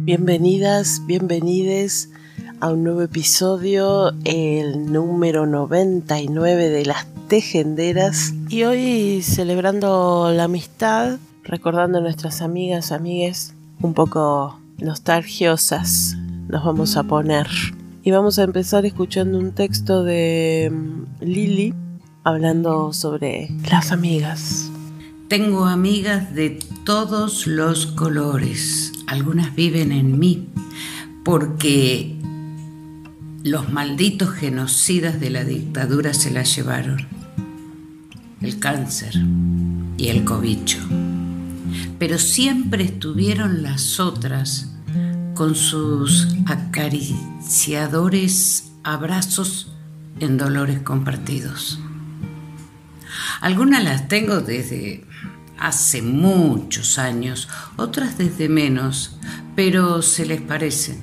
Bienvenidas, bienvenides a un nuevo episodio, el número 99 de las Tejenderas. Y hoy celebrando la amistad, recordando a nuestras amigas, amigues, un poco nostalgiosas, nos vamos a poner. Y vamos a empezar escuchando un texto de mm, Lili hablando sobre las amigas. Tengo amigas de todos los colores. Algunas viven en mí porque los malditos genocidas de la dictadura se las llevaron. El cáncer y el cobicho. Pero siempre estuvieron las otras con sus acariciadores abrazos en dolores compartidos. Algunas las tengo desde hace muchos años, otras desde menos, pero se les parecen.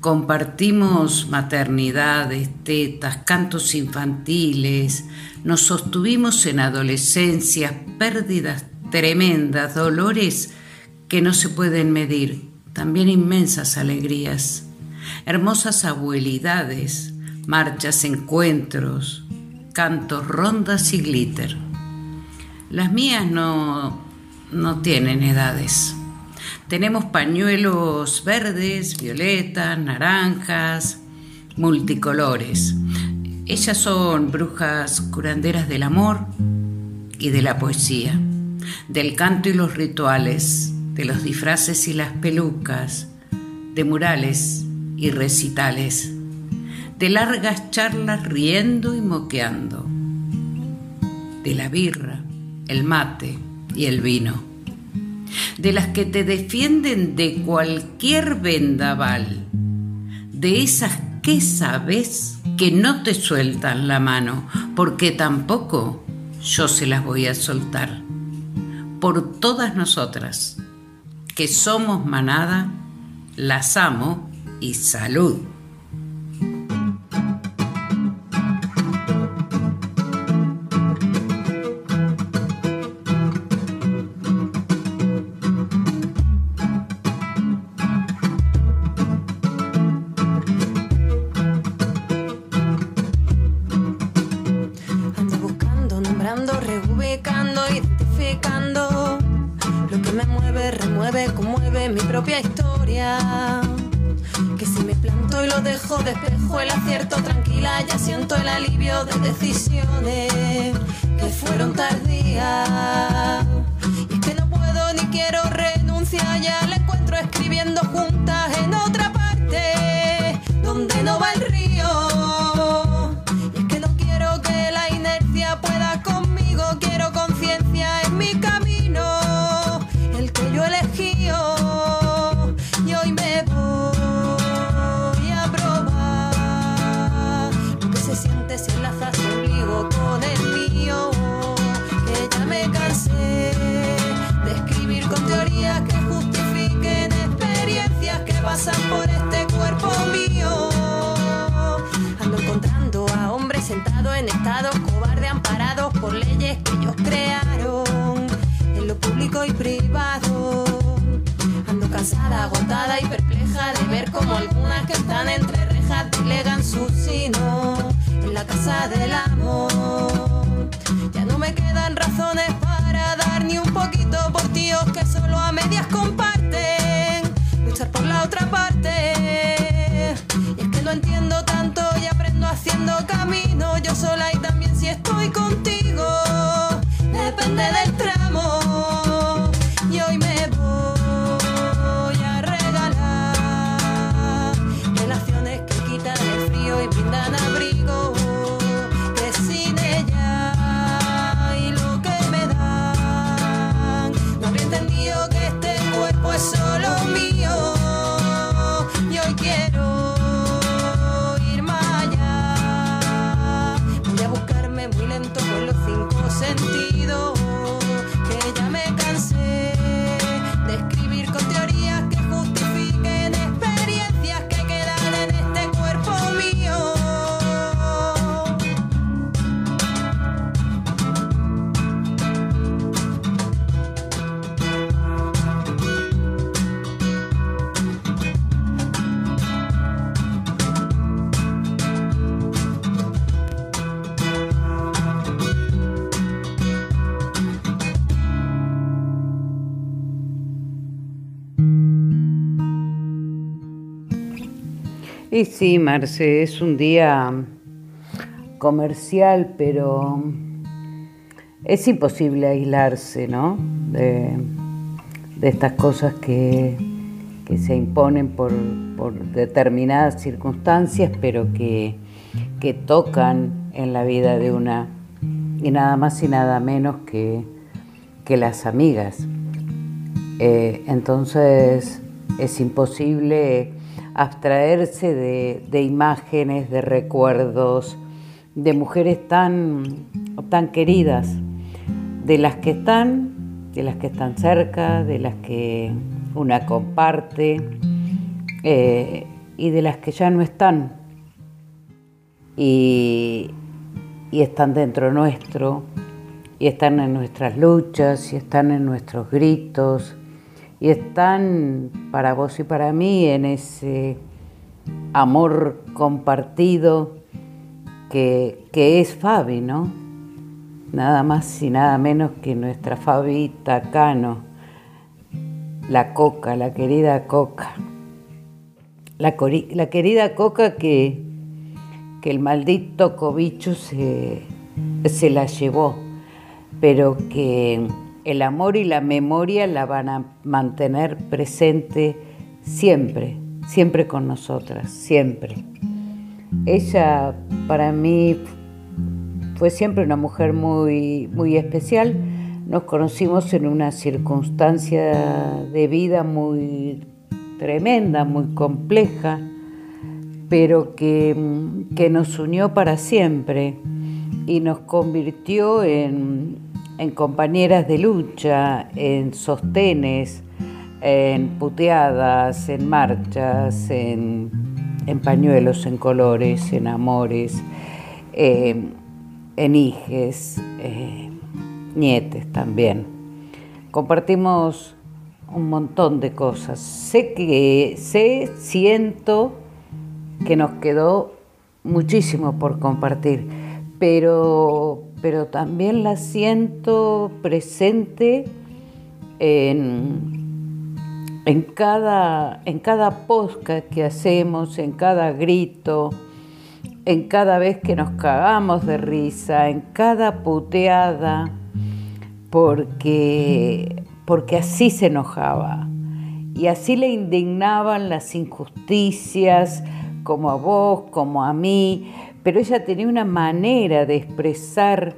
Compartimos maternidades, tetas, cantos infantiles, nos sostuvimos en adolescencias, pérdidas tremendas, dolores que no se pueden medir, también inmensas alegrías, hermosas abuelidades, marchas, encuentros, cantos, rondas y glitter. Las mías no, no tienen edades. Tenemos pañuelos verdes, violetas, naranjas, multicolores. Ellas son brujas curanderas del amor y de la poesía, del canto y los rituales, de los disfraces y las pelucas, de murales y recitales, de largas charlas riendo y moqueando, de la birra, el mate y el vino, de las que te defienden de cualquier vendaval, de esas que sabes que no te sueltan la mano, porque tampoco yo se las voy a soltar. Por todas nosotras, que somos manada, las amo y salud. dejo, despejo el acierto tranquila, ya siento el alivio de decisiones que fueron tardías. Y que no puedo ni quiero renunciar, ya la encuentro escribiendo juntas en otra parte, donde no va el río. cansada, agotada y perpleja de ver como algunas que están entre rejas delegan su sino en la casa del amor. Ya no me quedan razones para dar ni un poquito por tíos que solo a medias comparten, luchar por la otra parte. Y es que lo entiendo tanto y aprendo haciendo camino yo sola y también si estoy contigo. Depende del Y sí, Marce, es un día comercial, pero es imposible aislarse, ¿no? De, estas cosas que, se imponen por, determinadas circunstancias, pero que, tocan en la vida de una, y nada más y nada menos que, que las amigas. Eh, entonces es imposible abstraerse de, imágenes, de recuerdos, de mujeres tan, tan queridas, de las que están, de las que están cerca, de las que una comparte eh, y de las que ya no están y, y están dentro nuestro y están en nuestras luchas y están en nuestros gritos y están para vos y para mí en ese amor compartido que, es Fabi, ¿no? Nada más y nada menos que nuestra Fabi Tacano, la Coca, la querida Coca. La, la querida Coca que, que el maldito cobicho se, se la llevó, pero que el amor y la memoria la van a mantener presente siempre, siempre con nosotras, siempre. Ella para mí fue siempre una mujer muy, muy especial. Nos conocimos en una circunstancia de vida muy tremenda, muy compleja, pero que, que nos unió para siempre y nos convirtió en, en compañeras de lucha, en sostenes, en puteadas, en marchas, en, pañuelos, en colores, en amores, eh, en hijes, eh, nietes también. Compartimos un montón de cosas. Sé que, sé, siento que nos quedó muchísimo por compartir, pero pero también la siento presente en, en, cada, en cada podcast que hacemos, en cada grito, en cada vez que nos cagamos de risa, en cada puteada, porque, porque así se enojaba. Y así le indignaban las injusticias, como a vos, como a mí, pero ella tenía una manera de expresar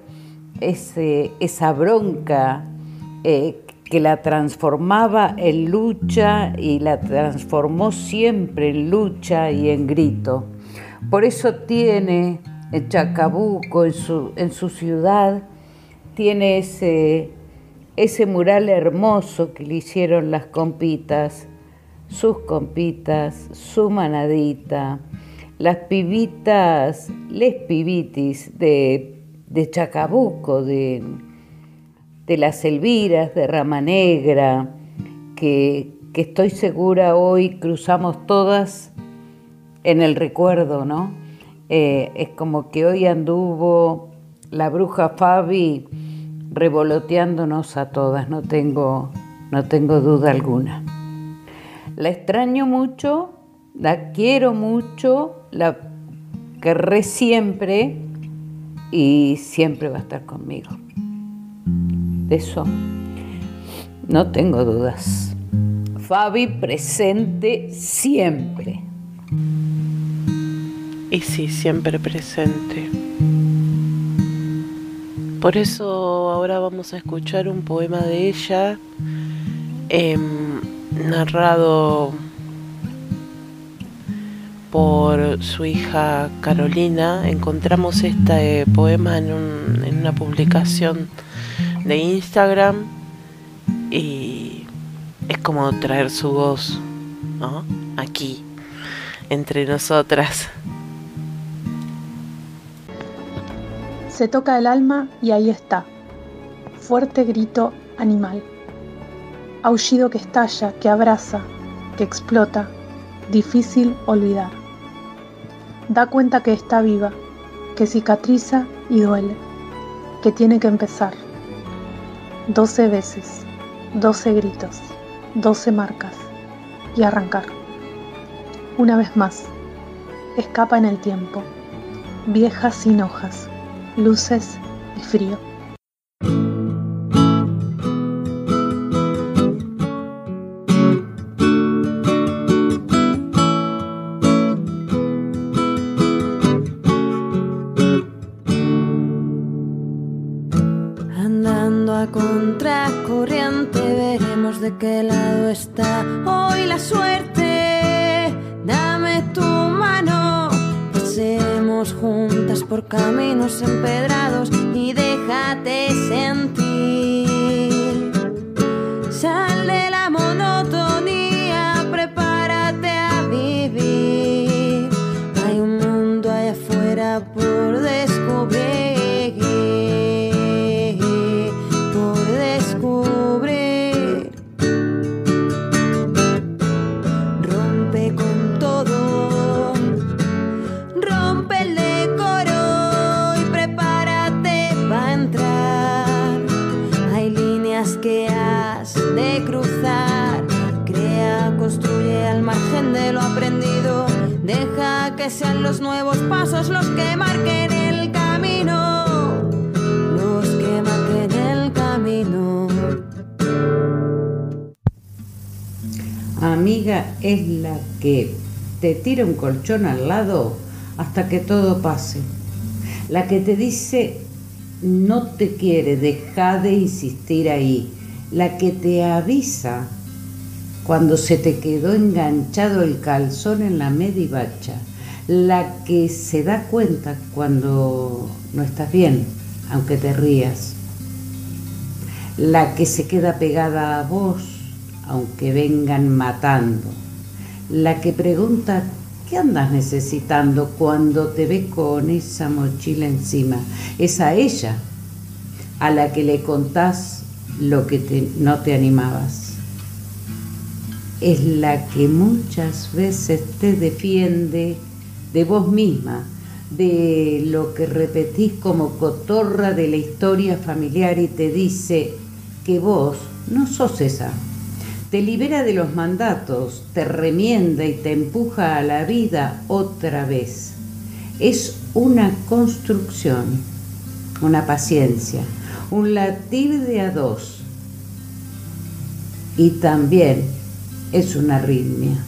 esa bronca eh, que la transformaba en lucha y la transformó siempre en lucha y en grito. Por eso tiene en Chacabuco, en su, ciudad, tiene ese mural hermoso que le hicieron las compitas, sus compitas, su manadita, las pibitas, les pibitis de, Chacabuco, de, de, las Elviras, de Rama Negra, que, estoy segura hoy cruzamos todas en el recuerdo, ¿no? Eh, es como que hoy anduvo la bruja Fabi revoloteándonos a todas, no tengo, no tengo duda alguna. La extraño mucho, la quiero mucho la querré siempre y siempre va a estar conmigo. De eso no tengo dudas. Fabi presente siempre. Y sí, siempre presente. Por eso ahora vamos a escuchar un poema de ella em, narrado por su hija Carolina. Encontramos este poema en, una publicación de Instagram y es como traer su voz aquí, entre nosotras. Se toca el alma y ahí está. Fuerte grito animal. Aullido que estalla, que abraza, que explota, difícil olvidar. Da cuenta que está viva, que cicatriza y duele, que tiene que empezar. Doce veces, doce gritos, doce marcas y arrancar. Una vez más, escapa en el tiempo, viejas sin hojas, luces y frío. Los nuevos pasos los que marquen el camino. Los que marquen el camino. Amiga es la que te tira un colchón al lado hasta que todo pase. La que te dice no te quiere, deja de insistir ahí. La que te avisa cuando se te quedó enganchado el calzón en la medivacha. La que se da cuenta cuando no estás bien, aunque te rías. La que se queda pegada a vos, aunque vengan matando. La que pregunta, ¿qué andas necesitando cuando te ve con esa mochila encima? Es a ella a la que le contás lo que no te animabas. Es la que muchas veces te defiende de vos misma, de lo que repetís como cotorra de la historia familiar y te dice que vos no sos esa. Te libera de los mandatos, te remienda y te empuja a la vida otra vez. Es una construcción, una paciencia, un latir de a dos. Y también es una arritmia,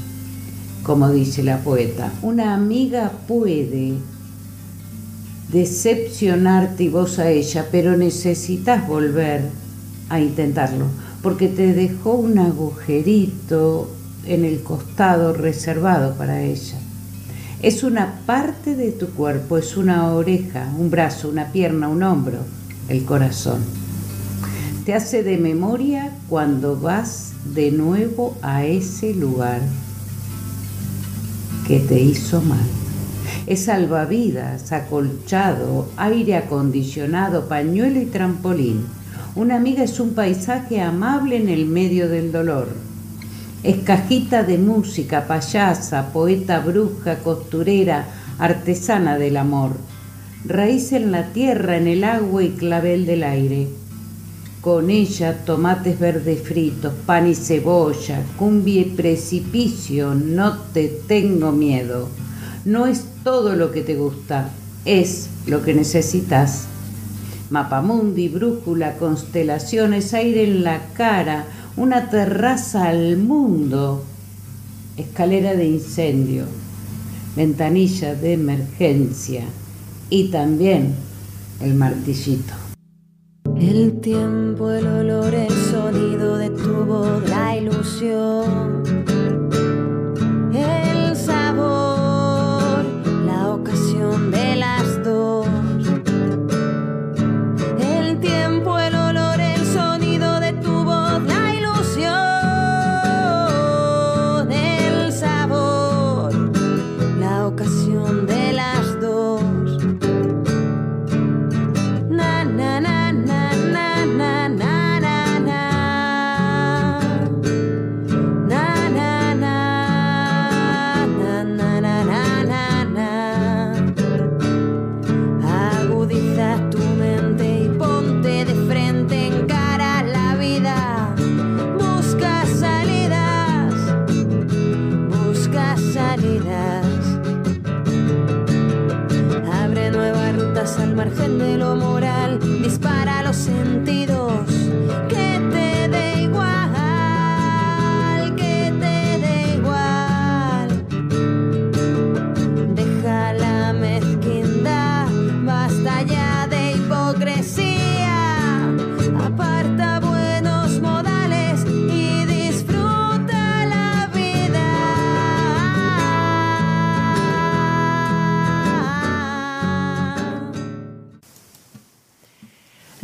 como dice la poeta. Una amiga puede decepcionarte y vos a ella, pero necesitas volver a intentarlo, porque te dejó un agujerito en el costado reservado para ella. Es una parte de tu cuerpo, es una oreja, un brazo, una pierna, un hombro, el corazón. Te hace de memoria cuando vas de nuevo a ese lugar que te hizo mal. Es salvavidas, acolchado, aire acondicionado, pañuelo y trampolín. Una amiga es un paisaje amable en el medio del dolor. Es cajita de música, payasa, poeta, bruja, costurera, artesana del amor. Raíz en la tierra, en el agua y clavel del aire. Con ella tomates verdes fritos, pan y cebolla, cumbia y precipicio, no te tengo miedo. No es todo lo que te gusta, es lo que necesitas. Mapamundi, brújula, constelaciones, aire en la cara, una terraza al mundo, escalera de incendio, ventanilla de emergencia y también el martillito. El tiempo, el olor, el sonido de tu voz, la ilusión,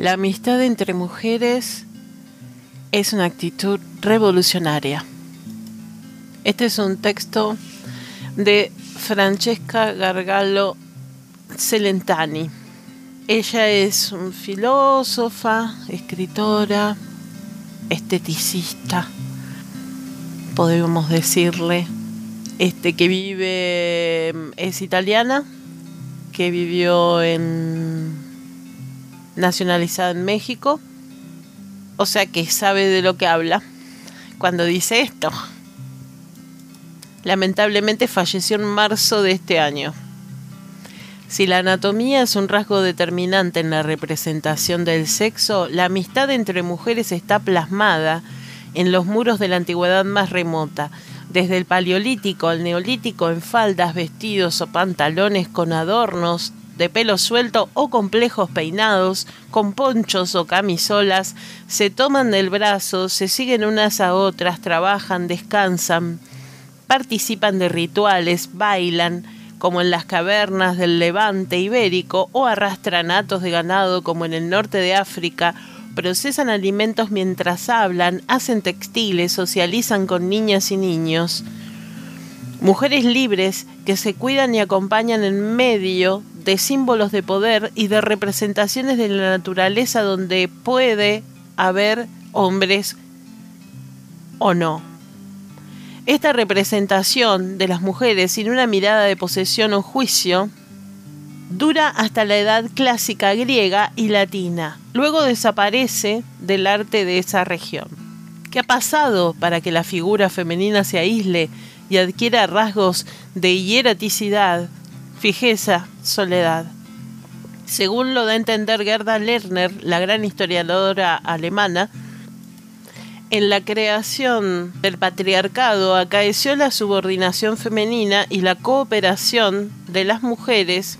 La amistad entre mujeres es una actitud revolucionaria. Este es un texto de Francesca Gargalo Celentani. Ella es un filósofa, escritora, esteticista, podemos decirle, este que vive, es italiana, que vivió en nacionalizada en México, o sea que sabe de lo que habla cuando dice esto. Lamentablemente falleció en marzo de este año. Si la anatomía es un rasgo determinante en la representación del sexo, la amistad entre mujeres está plasmada en los muros de la antigüedad más remota, desde el paleolítico al neolítico en faldas, vestidos o pantalones con adornos de pelo suelto o complejos peinados, con ponchos o camisolas, se toman del brazo, se siguen unas a otras, trabajan, descansan, participan de rituales, bailan, como en las cavernas del levante ibérico, o arrastran atos de ganado como en el norte de África, procesan alimentos mientras hablan, hacen textiles, socializan con niñas y niños. Mujeres libres que se cuidan y acompañan en medio de símbolos de poder y de representaciones de la naturaleza donde puede haber hombres o no. Esta representación de las mujeres sin una mirada de posesión o juicio dura hasta la edad clásica griega y latina. Luego desaparece del arte de esa región. ¿Qué ha pasado para que la figura femenina se aísle y adquiera rasgos de hieraticidad, fijeza, soledad? Según lo da a entender Gerda Lerner, la gran historiadora alemana, en la creación del patriarcado acaeció la subordinación femenina y la cooperación de las mujeres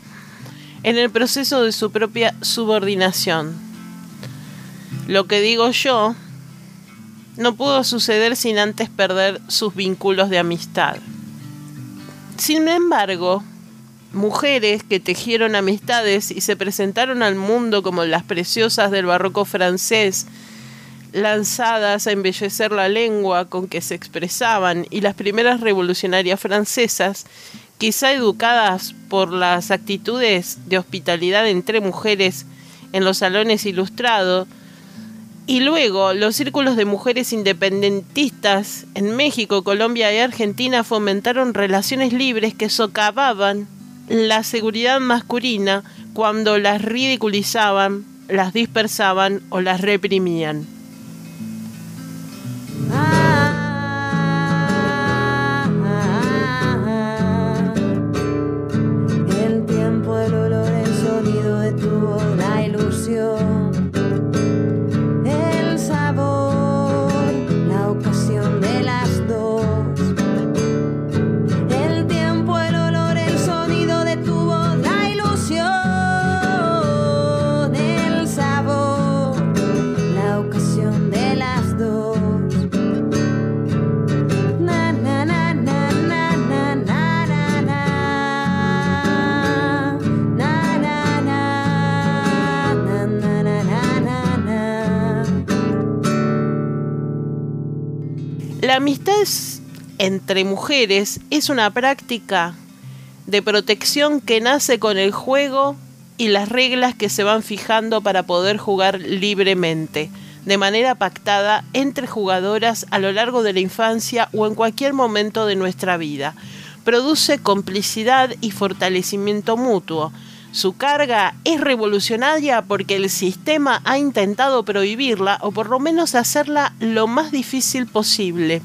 en el proceso de su propia subordinación. Lo que digo yo no pudo suceder sin antes perder sus vínculos de amistad. Sin embargo, mujeres que tejieron amistades y se presentaron al mundo como las preciosas del barroco francés, lanzadas a embellecer la lengua con que se expresaban, y las primeras revolucionarias francesas, quizá educadas por las actitudes de hospitalidad entre mujeres en los salones ilustrados, y luego los círculos de mujeres independentistas en México, Colombia y Argentina fomentaron relaciones libres que socavaban la seguridad masculina cuando las ridiculizaban, las dispersaban o las reprimían. La amistad entre mujeres es una práctica de protección que nace con el juego y las reglas que se van fijando para poder jugar libremente, de manera pactada entre jugadoras a lo largo de la infancia o en cualquier momento de nuestra vida. Produce complicidad y fortalecimiento mutuo. Su carga es revolucionaria porque el sistema ha intentado prohibirla o por lo menos hacerla lo más difícil posible.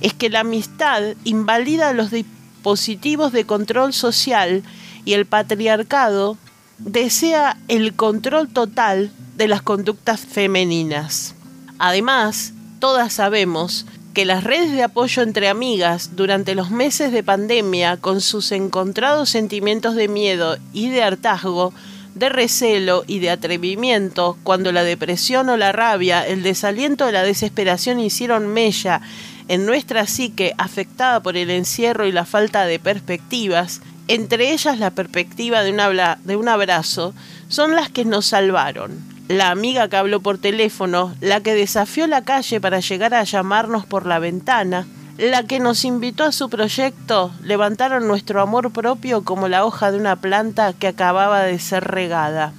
Es que la amistad invalida los dispositivos de control social y el patriarcado desea el control total de las conductas femeninas. Además, todas sabemos que las redes de apoyo entre amigas durante los meses de pandemia, con sus encontrados sentimientos de miedo y de hartazgo, de recelo y de atrevimiento, cuando la depresión o la rabia, el desaliento o la desesperación hicieron mella en nuestra psique afectada por el encierro y la falta de perspectivas, entre ellas la perspectiva de un, de un abrazo, son las que nos salvaron la amiga que habló por teléfono, la que desafió la calle para llegar a llamarnos por la ventana, la que nos invitó a su proyecto, levantaron nuestro amor propio como la hoja de una planta que acababa de ser regada.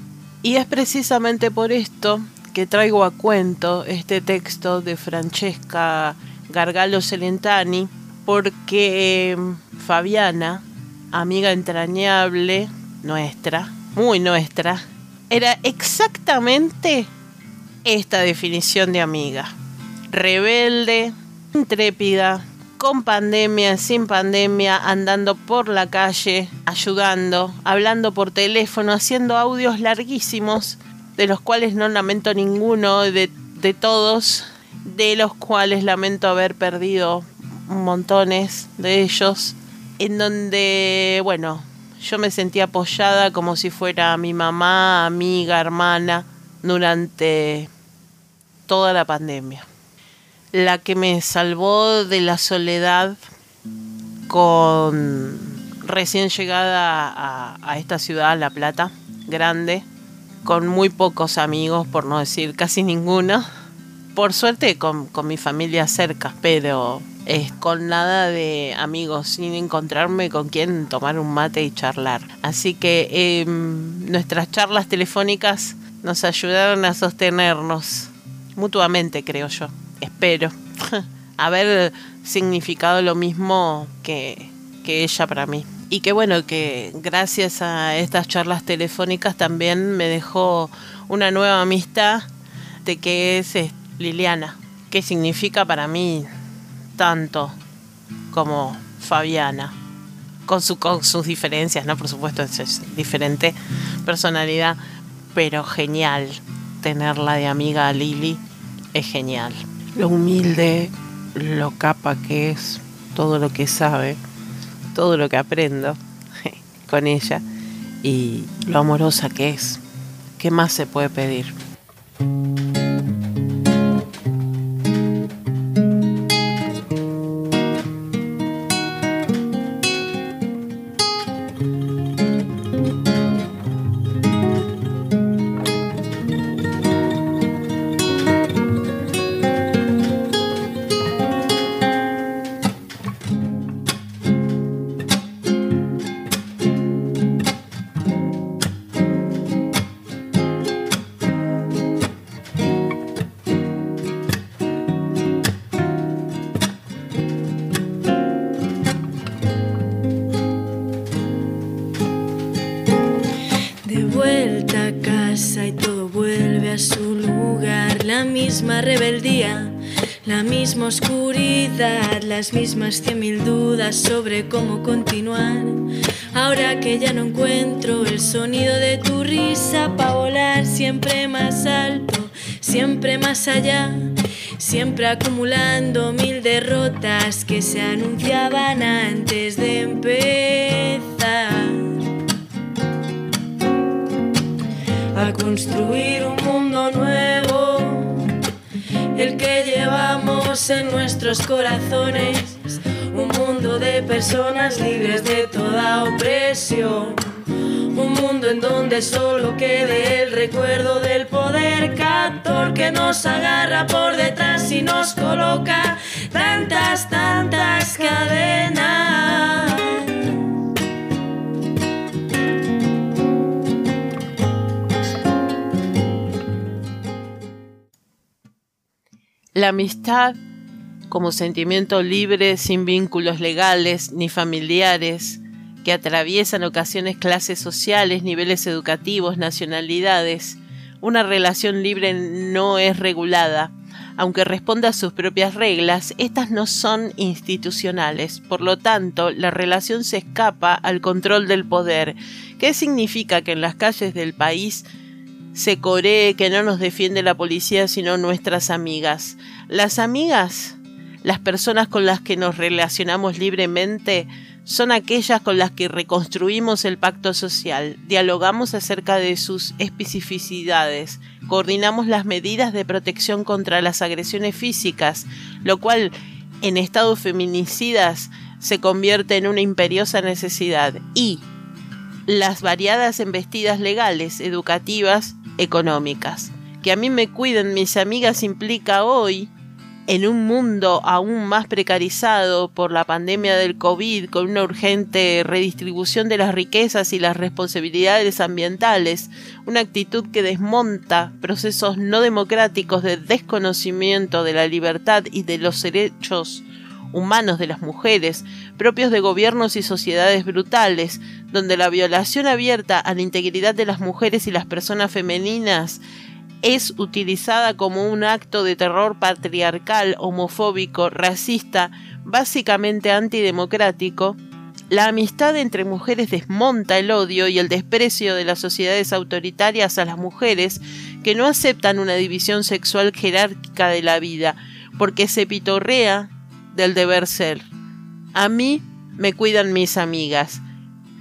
Y es precisamente por esto que traigo a cuento este texto de Francesca Gargalo Celentani, porque em, Fabiana, amiga entrañable nuestra, muy nuestra, era exactamente esta definición de amiga. Rebelde, intrépida, con pandemia, sin pandemia, andando por la calle, ayudando, hablando por teléfono, haciendo audios larguísimos, de los cuales no lamento ninguno, de, de todos, de los cuales lamento haber perdido montones de ellos, en donde, bueno, yo me sentí apoyada como si fuera mi mamá, amiga, hermana, durante toda la pandemia. La que me salvó de la soledad con recién llegada a, esta ciudad, La Plata, grande, con muy pocos amigos, por no decir casi ninguno. Por suerte con, con mi familia cerca, pero es con nada de amigos, sin encontrarme con quien tomar un mate y charlar. Así que em, nuestras charlas telefónicas nos ayudaron a sostenernos mutuamente, creo yo. Espero haber significado lo mismo que, que ella para mí. Y que bueno, que gracias a estas charlas telefónicas también me dejó una nueva amistad de que es Liliana, que significa para mí tanto como Fabiana, con, su, con sus diferencias, ¿no? Por supuesto, es, diferente personalidad, pero genial tenerla de amiga a Lili, es genial. Lo humilde, lo capa que es, todo lo que sabe, todo lo que aprendo con ella y lo amorosa que es. ¿Qué más se puede pedir? Las mismas cien mil dudas sobre cómo continuar. Ahora que ya no encuentro el sonido de tu risa para volar siempre más alto, siempre más allá, siempre acumulando mil derrotas que se anunciaban antes de empezar. A construir un mundo nuevo, el que llevamos en nuestros corazones un mundo de personas libres de toda opresión. Un mundo en donde solo quede el recuerdo del poder captor que nos agarra por detrás y nos coloca tantas, tantas cadenas. La amistad como sentimiento libre, sin vínculos legales ni familiares, que atraviesan ocasiones clases sociales, niveles educativos, nacionalidades. Una relación libre no es regulada, Aunque responde a sus propias reglas, estas no son institucionales. Por lo tanto, la relación se escapa al control del poder. ¿Qué significa que en las calles del país se coree que no nos defiende la policía sino nuestras amigas? Las amigas, las personas con las que nos relacionamos libremente, son aquellas con las que reconstruimos el pacto social, dialogamos acerca de sus especificidades, coordinamos las medidas de protección contra las agresiones físicas, lo cual en estados feminicidas se convierte en una imperiosa necesidad, y las variadas embestidas legales, educativas, económicas. Que a mí me cuiden mis amigas implica hoy en un mundo aún más precarizado por la pandemia del COVID, con una urgente redistribución de las riquezas y las responsabilidades ambientales, una actitud que desmonta procesos no democráticos de desconocimiento de la libertad y de los derechos humanos de las mujeres, propios de gobiernos y sociedades brutales, donde la violación abierta a la integridad de las mujeres y las personas femeninas es utilizada como un acto de terror patriarcal, homofóbico, racista, básicamente antidemocrático, la amistad entre mujeres desmonta el odio y el desprecio de las sociedades autoritarias a las mujeres que no aceptan una división sexual jerárquica de la vida, porque se pitorrea del deber ser. A mí me cuidan mis amigas.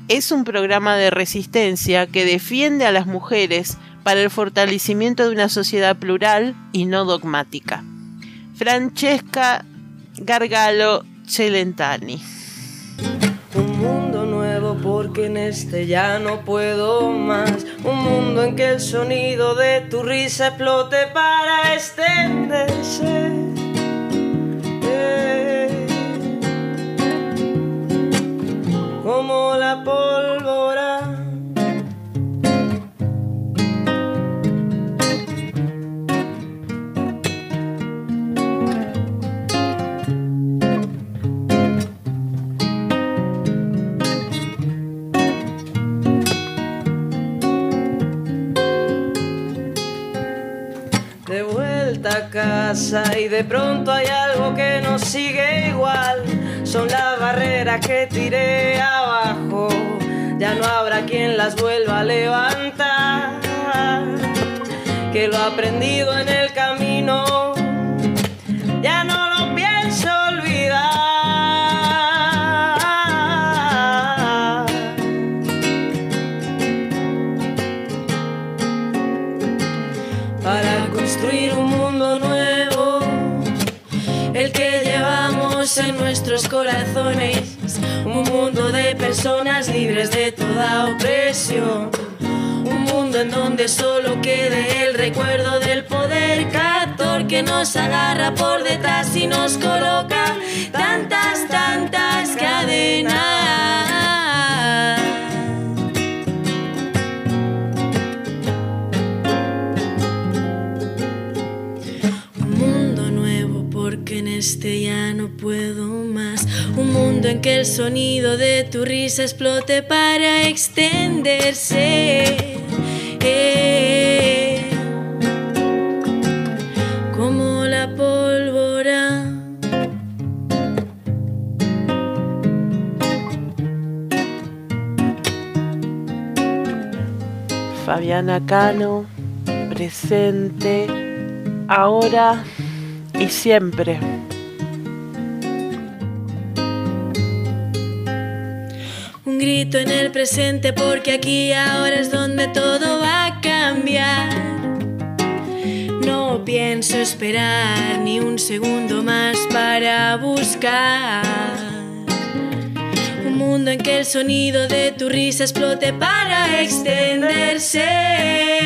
Es un programa de resistencia que defiende a las mujeres para el fortalecimiento de una sociedad plural y no dogmática. Francesca Gargalo Celentani. Un mundo nuevo porque en este ya no puedo más. Un mundo en que el sonido de tu risa explote para extenderse. Y de pronto hay algo que nos sigue igual. Son las barreras que tiré abajo, ya no habrá quien las vuelva a levantar. Que lo aprendido en el camino, ya no lo pienso olvidar. Para construir un mundo nuevo, en nuestros corazones, un mundo de personas libres de toda opresión. Un mundo en donde solo quede el recuerdo del poder captor que nos agarra por detrás y nos coloca tantas, tantas cadenas. En que el sonido de tu risa explote para extenderse. Eh, como la pólvora. Fabiana Cano, presente, ahora y siempre. En el presente porque aquí ahora es donde todo va a cambiar. No pienso esperar ni un segundo más para buscar. Un mundo en que el sonido de tu risa explote para extenderse.